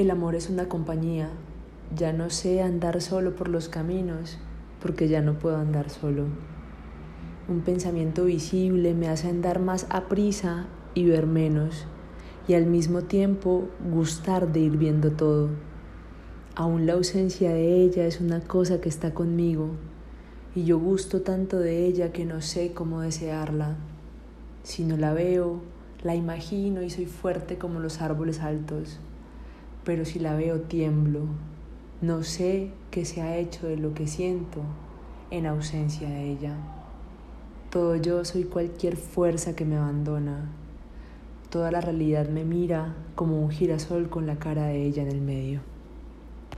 El amor es una compañía. Ya no sé andar solo por los caminos porque ya no puedo andar solo. Un pensamiento visible me hace andar más a prisa y ver menos y al mismo tiempo gustar de ir viendo todo. Aún la ausencia de ella es una cosa que está conmigo y yo gusto tanto de ella que no sé cómo desearla. Si no la veo, la imagino y soy fuerte como los árboles altos pero si la veo tiemblo. No sé qué se ha hecho de lo que siento en ausencia de ella. Todo yo soy cualquier fuerza que me abandona. Toda la realidad me mira como un girasol con la cara de ella en el medio.